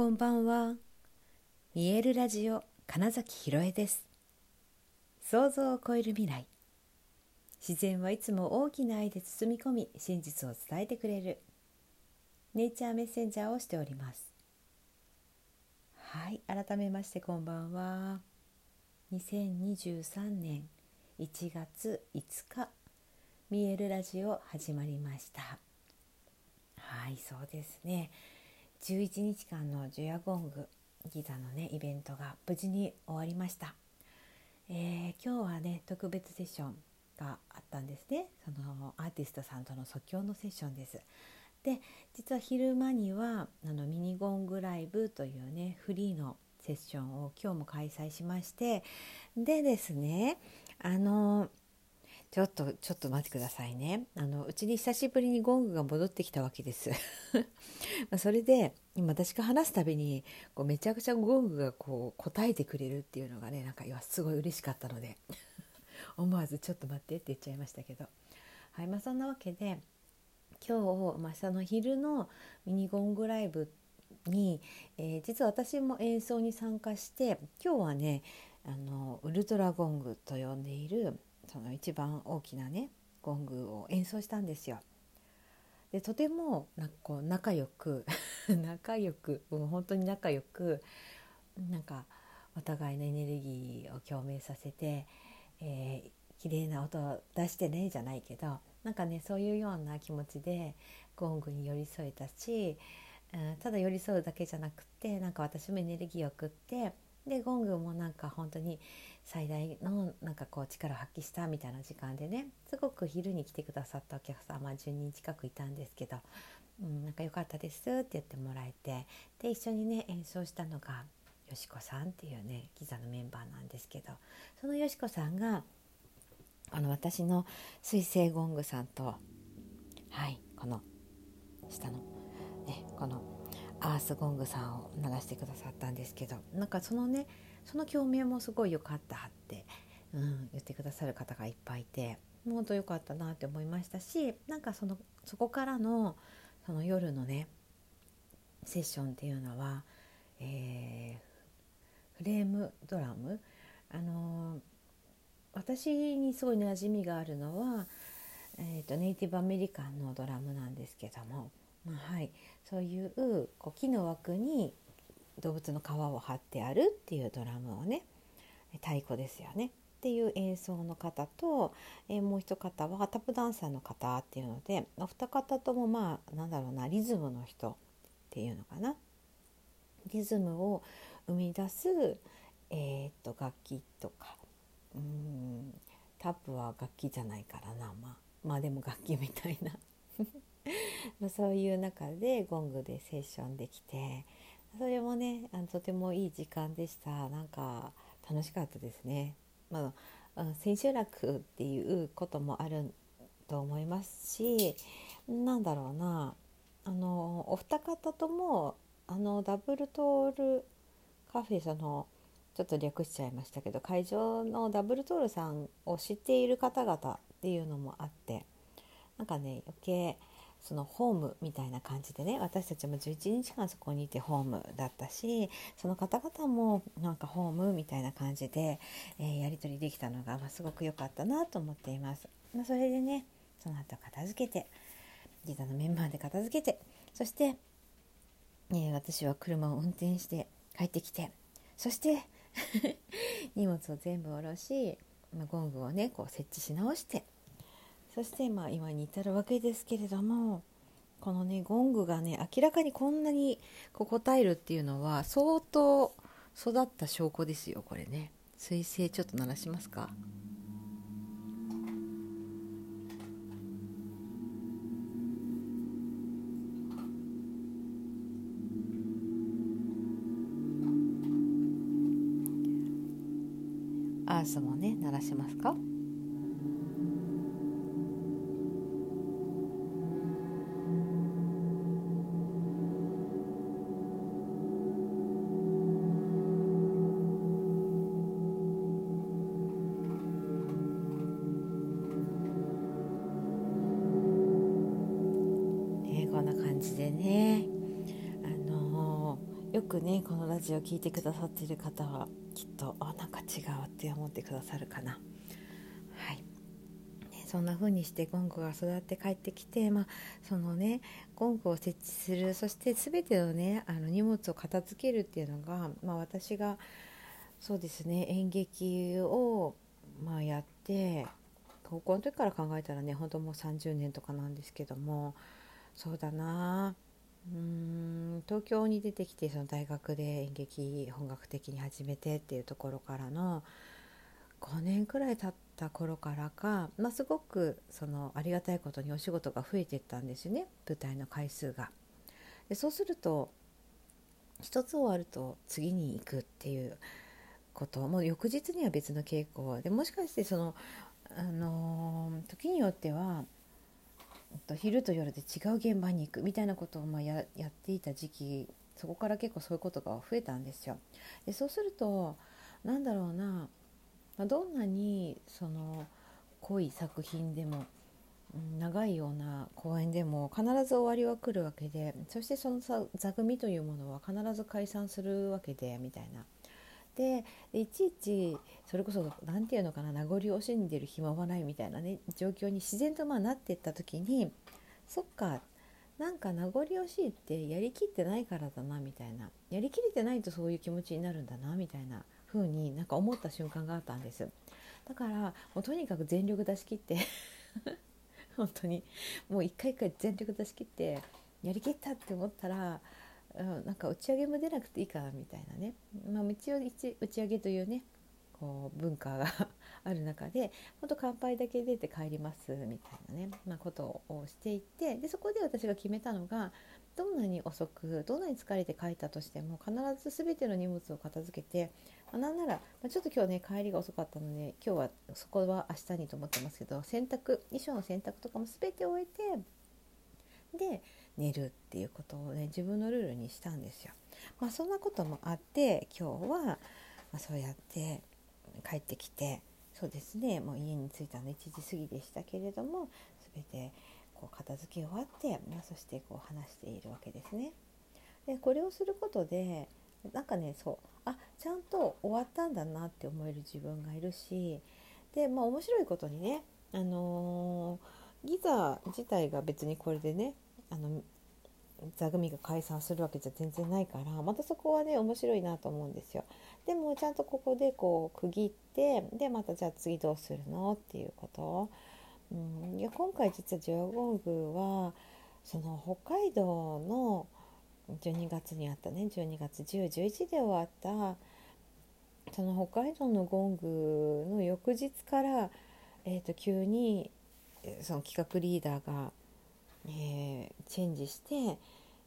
こんばんは。見えるラジオ金崎ひろえです。想像を超える未来。自然はいつも大きな愛で包み込み、真実を伝えてくれる。ネイチャーメッセンジャーをしております。はい、改めましてこんばんは。2023年1月5日、見えるラジオ始まりました。はい、そうですね。11日間のジュヤゴングギザのねイベントが無事に終わりました、えー、今日はね特別セッションがあったんですね。そのアーティストさんとの即興のセッションです。で実は昼間にはあのミニゴングライブというねフリーのセッションを今日も開催しまして。でですねあのちょっとちょっと待ってくださいね。あのうちに久しぶりにゴングが戻ってきたわけです。まそれで今私が話すたびにこうめちゃくちゃゴングがこう答えてくれるっていうのがねなんかすごい嬉しかったので。思わず「ちょっと待って」って言っちゃいましたけど。はいまあそんなわけで今日、まあ、その昼のミニゴングライブに、えー、実は私も演奏に参加して今日はねあのウルトラゴングと呼んでいるその一番大きなねゴングを演奏したんですよ。でとてもなんかこう仲良く 仲良くもう本当に仲良くなんかお互いのエネルギーを共鳴させて、えー、綺麗な音を出してねじゃないけどなんかねそういうような気持ちでゴングに寄り添えたし、うん、ただ寄り添うだけじゃなくってなんか私もエネルギーを送ってでゴングもなんか本当に最大のなんかこう力を発揮したみたいな時間でねすごく昼に来てくださったお客様10人近くいたんですけど「うん、なんか良かったです」って言ってもらえてで一緒にね演奏したのがよしこさんっていうねギザのメンバーなんですけどそのよしこさんがあの私の水星ゴングさんとはいこの下のねこのアースゴングさんを鳴らしてくださったんですけどなんかそのねその共鳴もすごい良かったって、うん、言ってくださる方がいっぱいいて本当良かったなって思いましたしなんかそのそこからのその夜のねセッションっていうのは、えー、フレームドラムあのー、私にすごい馴染みがあるのは、えーと、ネイティブアメリカンのドラムなんですけども、まあ、はい、そういうこう木の枠に動物の皮を張ってあるっていうドラムをね太鼓ですよね。っていう演奏の方と、え、もう一方はタップダンサーの方っていうのでお二方ともまあなんだろうなリズムの人っていうのかな。リズムを生み出す、えー、っと楽器とかうんタップは楽器じゃないからなまあまあでも楽器みたいな。まそういう中でゴングでセッションできてそれもねあのとてもいい時間でしたなんか楽しかったですね。まあ、千秋楽っていうこともあると思いますしなんだろうなあのお二方ともあのダブルトールカフェそのちょっと略しちゃいましたけど会場のダブルトールさんを知っている方々っていうのもあってなんかね余計そのホームみたいな感じでね私たちも11日間そこにいてホームだったしその方々もなんかホームみたいな感じで、えー、やり取りできたのが、まあ、すごく良かったなと思っています。まあ、それでねその後片付けてギターのメンバーで片付けてそして、えー、私は車を運転して帰ってきてそして 荷物を全部下ろし、まあ、ゴングをねこう設置し直してそしてまあ今に至るわけですけれどもこのねゴングがね明らかにこんなにこう答えるっていうのは相当育った証拠ですよこれね。彗星ちょっと鳴らしますか？アースもね鳴らしますか？じでねあのよくねこのラジオ聴いてくださってる方はきっとあなんか違うって思ってくださるかな。はい、そんな風にしてゴングが育って帰ってきて、まあ、そのねゴングを設置するそして全てのねあの荷物を片付けるっていうのが、まあ、私がそうですね演劇を、まあ、やって高校の時から考えたらね本当もう30年とかなんですけどもそうだなうん東京に出てきてその大学で演劇本格的に始めてっていうところからの5年くらい経った頃からか、まあ、すごくそのありがたいことにお仕事が増えていったんですよね舞台の回数が。でそうすると一つ終わると次に行くっていうこともう翌日には別の稽古でもしかしてその、あの、時によってはと昼と夜で違う現場に行くみたいなことをまややっていた時期そこから結構そういうことが増えたんですよ。でそうするとなんだろうな、ま、どんなにその濃い作品でも長いような公演でも必ず終わりは来るわけでそしてその座組というものは必ず解散するわけでみたいな。でいちいちそれこそ何て言うのかな名残惜しんでる暇はないみたいなね状況に自然とまあなっていった時にそっかなんか名残惜しいってやりきってないからだなみたいな。やりきれてないとそういう気持ちになるんだなみたいな風になんか思った瞬間があったんです。だからもうとにかく全力出し切って 本当にもう一回一回全力出し切ってやりきったって思ったら、なんか打ち上げも出なくていいかなみたいなね、まあ、一応打ち上げというねこう文化が ある中で本当乾杯だけ出て帰りますみたいなね、まあ、ことをしていてでそこで私が決めたのがどんなに遅くどんなに疲れて帰ったとしても必ず全ての荷物を片付けて、まあ、なんなら、まあ、ちょっと今日ね帰りが遅かったので今日はそこは明日にと思ってますけど洗濯衣装の洗濯とかも全て終えてで寝るっていうことをね自分のルールにしたんですよ。まあ、そんなこともあって今日は、まあ、そうやって帰ってきてそうですねもう家に着いたの1時過ぎでしたけれども全てこう片付け終わって、まあ、そしてこう話しているわけですね。でこれをすることでなんかねそうあちゃんと終わったんだなって思える自分がいるしでまあ面白いことにねあのー、ギザ自体が別にこれでねあの座組が解散するわけじゃ全然ないからまたそこはね面白いなと思うんですよ。でもちゃんとここでこう区切ってでまたじゃあ次どうするのっていうこと。うん、いや今回実はジュアゴングはその北海道の12月にあったね12月1011で終わったその北海道のゴングの翌日から、えー、と急にその企画リーダーがえー、チェンジして、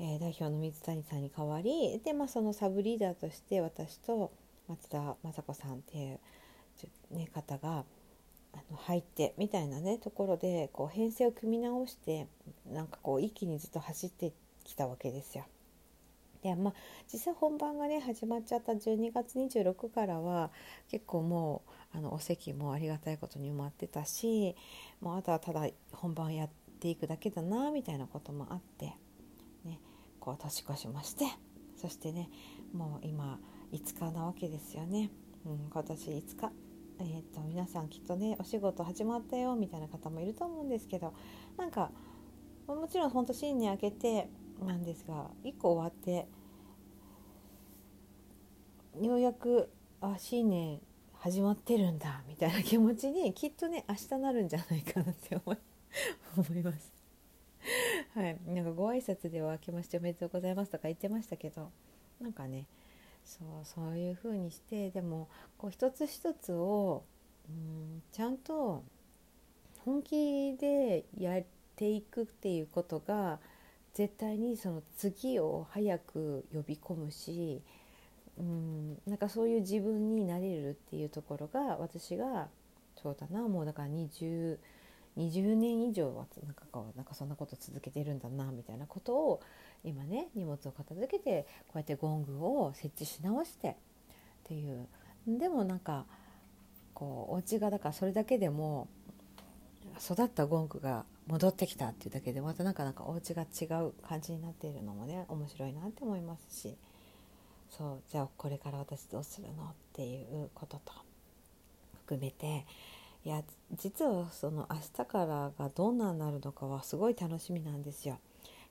え、代表の水谷さんに代わりで、まあ、そのサブリーダーとして私と松田雅子さんっていう、ね、方があの入ってみたいなねところでこう編成を組み直してなんかこう一気にずっと走ってきたわけですよ。でまあ、実際本番がね始まっちゃった12月26からは結構もうあのお席もありがたいことに埋まってたしもうあとはただ本番やっていくだけだなみたいなこともあって、ね、こう年越しましてそしてねもう今5日なわけですよね、うん、今年5日、えー、っと皆さんきっとねお仕事始まったよみたいな方もいると思うんですけどなんかもちろん本当新年明けてなんですが1個終わってようやくあ新年始まってるんだみたいな気持ちに きっとね明日なるんじゃないかなって思い 思います。はい、なんかご挨拶では明けましておめでとうございますとか言ってましたけどなんかねそうそういう風にしてでもこう一つ一つをうんちゃんと本気でやっていくっていうことが絶対にその次を早く呼び込むしうんなんかそういう自分になれるっていうところが私がそうだなもうだから20 20年以上はなんかこうなんかそんなこと続けてるんだなみたいなことを今ね荷物を片付けてこうやってゴングを設置し直してっていう。でもなんかこうお家がだからそれだけでも育ったゴングが戻ってきたっていうだけでまたなんかなんかお家が違う感じになっているのもね面白いなって思いますし、そうじゃあこれから私どうするのっていうことと含めていや実はその明日からがどんなになるのかはすごい楽しみなんですよ。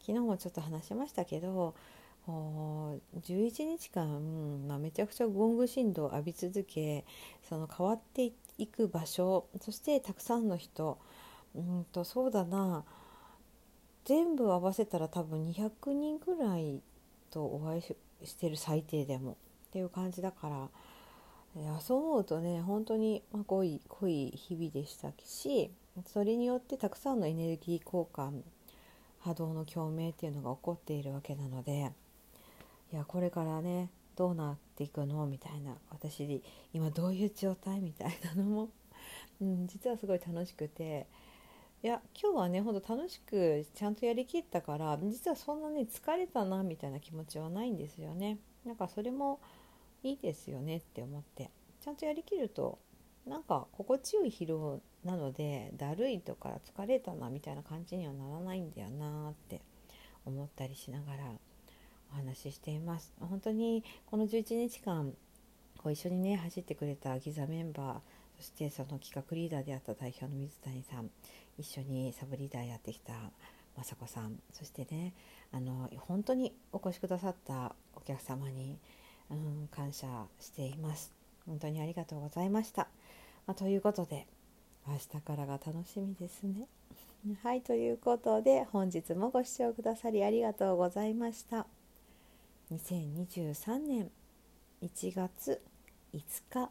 昨日もちょっと話しましたけど11日間、まあ、めちゃくちゃゴング振動を浴び続けその変わっていく場所そしてたくさんの人うんとそうだな全部合わせたら多分200人ぐらいとお会いしてる最低でもっていう感じだからいやそう思うとね本当に、濃い濃い日々でしたしそれによってたくさんのエネルギー交換波動の共鳴っていうのが起こっているわけなので。いやこれからねどうなっていくの？みたいな私今どういう状態？みたいなのも、うん、実はすごい楽しくていや今日はねほんと楽しくちゃんとやりきったから実はそんなね疲れたなみたいな気持ちはないんですよね。なんかそれもいいですよねって思って。ちゃんとやりきるとなんか心地よい疲労なのでだるいとか疲れたなみたいな感じにはならないんだよなって思ったりしながらお話ししています。本当にこの11日間こう一緒にね走ってくれたギザメンバーそしてその企画リーダーであった代表の水谷さん一緒にサブリーダーやってきた雅子さんそしてねあの本当にお越しくださったお客様に、うん、感謝しています。本当にありがとうございました、まあ、ということで明日からが楽しみですね。はいということで本日もご視聴くださりありがとうございました。2023年1月5日